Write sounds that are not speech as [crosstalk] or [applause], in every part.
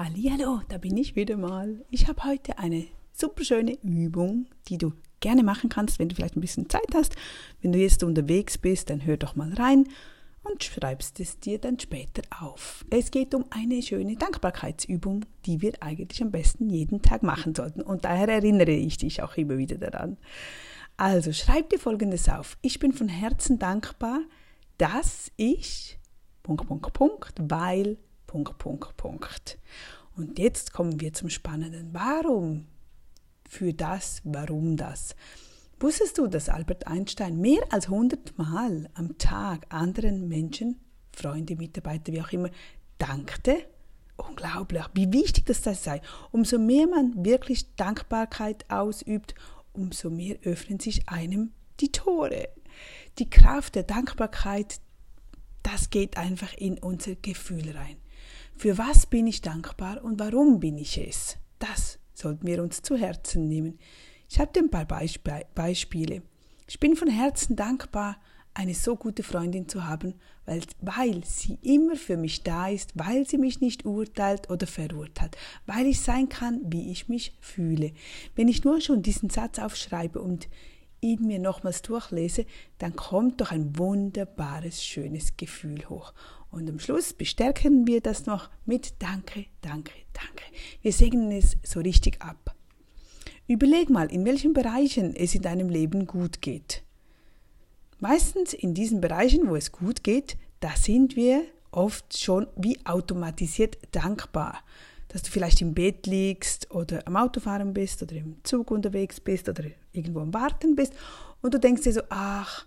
Hallo, da bin ich wieder mal. Ich habe heute eine super schöne Übung, die du gerne machen kannst, wenn du vielleicht ein bisschen Zeit hast. Wenn du jetzt unterwegs bist, dann hör doch mal rein und schreibst es dir dann später auf. Es geht um eine schöne Dankbarkeitsübung, die wir eigentlich am besten jeden Tag machen sollten. Und daher erinnere ich dich auch immer wieder daran. Also schreib dir folgendes auf. Ich bin von Herzen dankbar, dass ich Punkt, Punkt, Punkt, weil Punkt, Punkt, Punkt. Und jetzt kommen wir zum Spannenden. Warum? Für das, warum das? Wusstest du, dass Albert Einstein mehr als 100 Mal am Tag anderen Menschen, Freunde, Mitarbeiter, wie auch immer, dankte? Unglaublich, wie wichtig das, das sei. Umso mehr man wirklich Dankbarkeit ausübt, umso mehr öffnen sich einem die Tore. Die Kraft der Dankbarkeit, das geht einfach in unser Gefühl rein. Für was bin ich dankbar und warum bin ich es? Das sollten wir uns zu Herzen nehmen. Ich habe ein paar Beisp Beispiele. Ich bin von Herzen dankbar, eine so gute Freundin zu haben, weil, weil sie immer für mich da ist, weil sie mich nicht urteilt oder verurteilt, weil ich sein kann, wie ich mich fühle. Wenn ich nur schon diesen Satz aufschreibe und ihn mir nochmals durchlese, dann kommt doch ein wunderbares, schönes Gefühl hoch. Und am Schluss bestärken wir das noch mit Danke, Danke, Danke. Wir segnen es so richtig ab. Überleg mal, in welchen Bereichen es in deinem Leben gut geht. Meistens in diesen Bereichen, wo es gut geht, da sind wir oft schon wie automatisiert dankbar. Dass du vielleicht im Bett liegst oder am Autofahren bist oder im Zug unterwegs bist oder irgendwo am Warten bist und du denkst dir so, ach,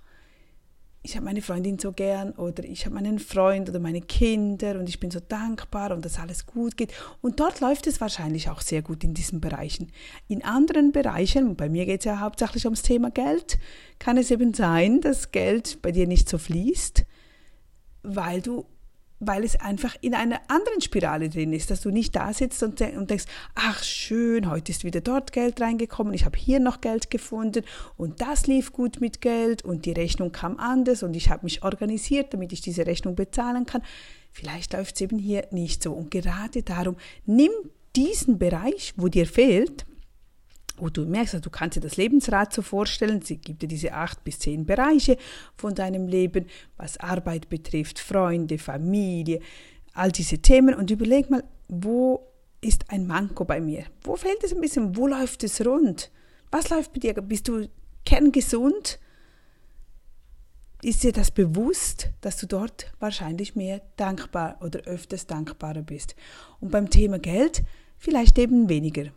ich habe meine Freundin so gern oder ich habe meinen Freund oder meine Kinder und ich bin so dankbar und dass alles gut geht. Und dort läuft es wahrscheinlich auch sehr gut in diesen Bereichen. In anderen Bereichen, bei mir geht es ja hauptsächlich ums Thema Geld, kann es eben sein, dass Geld bei dir nicht so fließt, weil du weil es einfach in einer anderen Spirale drin ist, dass du nicht da sitzt und, denkst, ach schön, heute ist wieder dort Geld reingekommen, ich habe hier noch Geld gefunden und das lief gut mit Geld und die Rechnung kam anders und ich habe mich organisiert, damit ich diese Rechnung bezahlen kann. Vielleicht läuft es eben hier nicht so und gerade darum, nimm diesen Bereich, wo dir fehlt, wo du merkst, also du kannst dir das Lebensrad so vorstellen, sie gibt dir diese acht bis zehn Bereiche von deinem Leben, was Arbeit betrifft, Freunde, Familie, all diese Themen und überleg mal, wo ist ein Manko bei mir? Wo fehlt es ein bisschen? Wo läuft es rund? Was läuft bei dir? Bist du kerngesund? Ist dir das bewusst, dass du dort wahrscheinlich mehr dankbar oder öfters dankbarer bist? Und beim Thema Geld vielleicht eben weniger.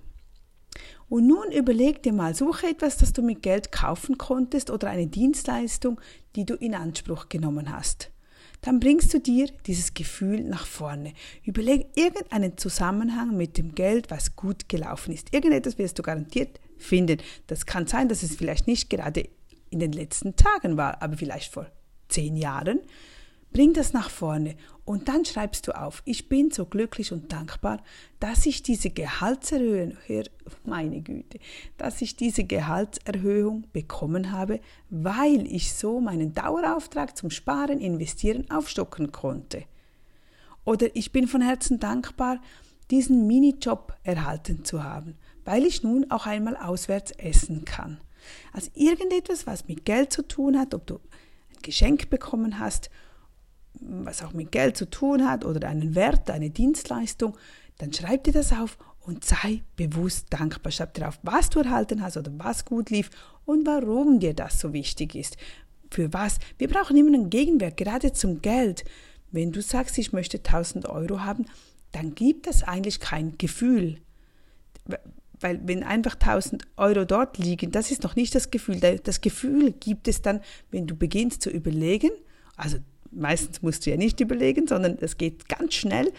Und nun überleg dir mal, suche etwas, das du mit Geld kaufen konntest oder eine Dienstleistung, die du in Anspruch genommen hast. Dann bringst du dir dieses Gefühl nach vorne. Überleg irgendeinen Zusammenhang mit dem Geld, was gut gelaufen ist. Irgendetwas wirst du garantiert finden. Das kann sein, dass es vielleicht nicht gerade in den letzten Tagen war, aber vielleicht vor zehn Jahren. Bring das nach vorne und dann schreibst du auf, ich bin so glücklich und dankbar, dass ich diese Gehaltserhöhung, meine Güte, dass ich diese Gehaltserhöhung bekommen habe, weil ich so meinen Dauerauftrag zum Sparen, Investieren aufstocken konnte. Oder ich bin von Herzen dankbar, diesen Minijob erhalten zu haben, weil ich nun auch einmal auswärts essen kann. Also irgendetwas, was mit Geld zu tun hat, ob du ein Geschenk bekommen hast was auch mit Geld zu tun hat oder einen Wert, eine Dienstleistung, dann schreib dir das auf und sei bewusst dankbar. Schreib dir auf, was du erhalten hast oder was gut lief und warum dir das so wichtig ist. Für was? Wir brauchen immer einen Gegenwert, gerade zum Geld. Wenn du sagst, ich möchte 1000 Euro haben, dann gibt es eigentlich kein Gefühl. Weil wenn einfach 1000 Euro dort liegen, das ist noch nicht das Gefühl. Das Gefühl gibt es dann, wenn du beginnst zu überlegen, also meistens musst du ja nicht überlegen, sondern es geht ganz schnell.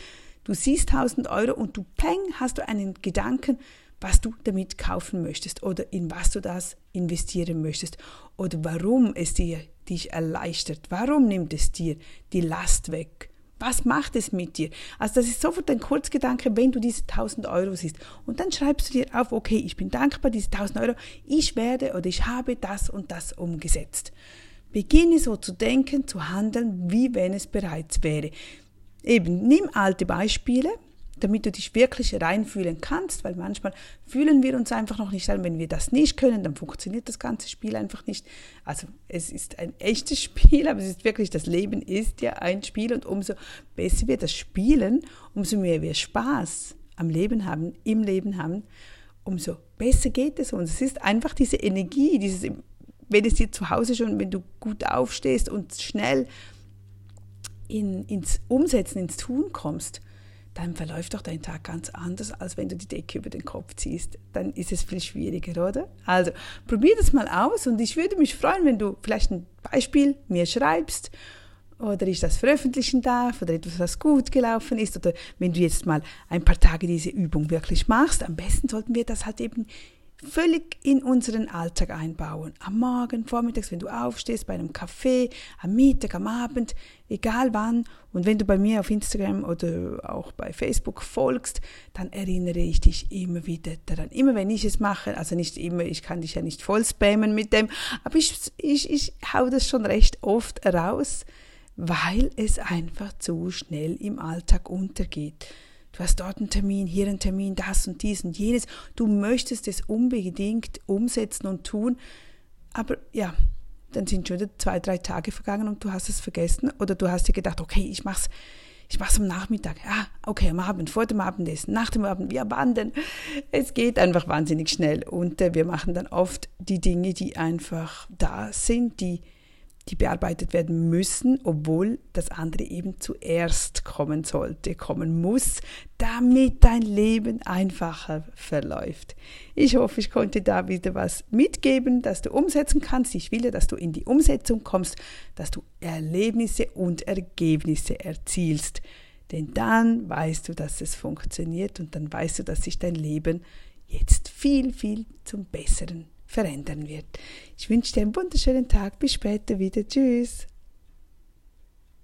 Du siehst 1000 Euro und du peng, hast du einen Gedanken, was du damit kaufen möchtest oder in was du das investieren möchtest oder warum es dir dich erleichtert, warum nimmt es dir die Last weg. Was macht es mit dir? Also das ist sofort ein Kurzgedanke, wenn du diese 1000 Euro siehst. Und dann schreibst du dir auf, okay, ich bin dankbar, diese 1000 Euro, ich werde oder ich habe das und das umgesetzt. Beginne so zu denken, zu handeln, wie wenn es bereits wäre. Eben, nimm alte Beispiele, damit du dich wirklich reinfühlen kannst, weil manchmal fühlen wir uns einfach noch nicht rein. Wenn wir das nicht können, dann funktioniert das ganze Spiel einfach nicht. Also es ist ein echtes [laughs] Spiel, aber es ist wirklich, das Leben ist ja ein Spiel und umso besser wir das spielen, umso mehr wir Spaß am Leben haben, im Leben haben, umso besser geht es uns. Es ist einfach diese Energie, dieses, wenn es dir zu Hause schon, wenn du gut aufstehst und schnell in, ins Umsetzen, ins Tun kommst, dann verläuft doch dein Tag ganz anders, als wenn du die Decke über den Kopf ziehst. Dann ist es viel schwieriger, oder? Also probier das mal aus und ich würde mich freuen, wenn du vielleicht ein Beispiel mir schreibst oder ich das veröffentlichen darf oder etwas, was gut gelaufen ist oder wenn du jetzt mal ein paar Tage diese Übung wirklich machst. Am besten sollten wir das halt eben völlig in unseren Alltag einbauen. Am Morgen, vormittags, wenn du aufstehst, bei einem Kaffee, am Mittag, am Abend, egal wann. Und wenn du bei mir auf Instagram oder auch bei Facebook folgst, dann erinnere ich dich immer wieder daran. Immer wenn ich es mache, also nicht immer, ich kann dich ja nicht voll spammen mit dem, aber ich, ich, ich hau das schon recht oft raus, weil es einfach zu schnell im Alltag untergeht. Du hast dort einen Termin, hier einen Termin, das und dies und jenes. Du möchtest es unbedingt umsetzen und tun. Aber ja, dann sind schon zwei, drei Tage vergangen und du hast es vergessen. Oder du hast dir gedacht, okay, ich mach's, ich mach's am Nachmittag. Ah, okay, am Abend, vor dem Abendessen, nach dem Abend, wir wandern. Es geht einfach wahnsinnig schnell. Und äh, wir machen dann oft die Dinge, die einfach da sind, die die bearbeitet werden müssen, obwohl das andere eben zuerst kommen sollte, kommen muss, damit dein Leben einfacher verläuft. Ich hoffe, ich konnte da wieder was mitgeben, dass du umsetzen kannst. Ich will dass du in die Umsetzung kommst, dass du Erlebnisse und Ergebnisse erzielst. Denn dann weißt du, dass es funktioniert und dann weißt du, dass sich dein Leben jetzt viel, viel zum Besseren verändern wird. Ich wünsche dir einen wunderschönen Tag. Bis später wieder. Tschüss.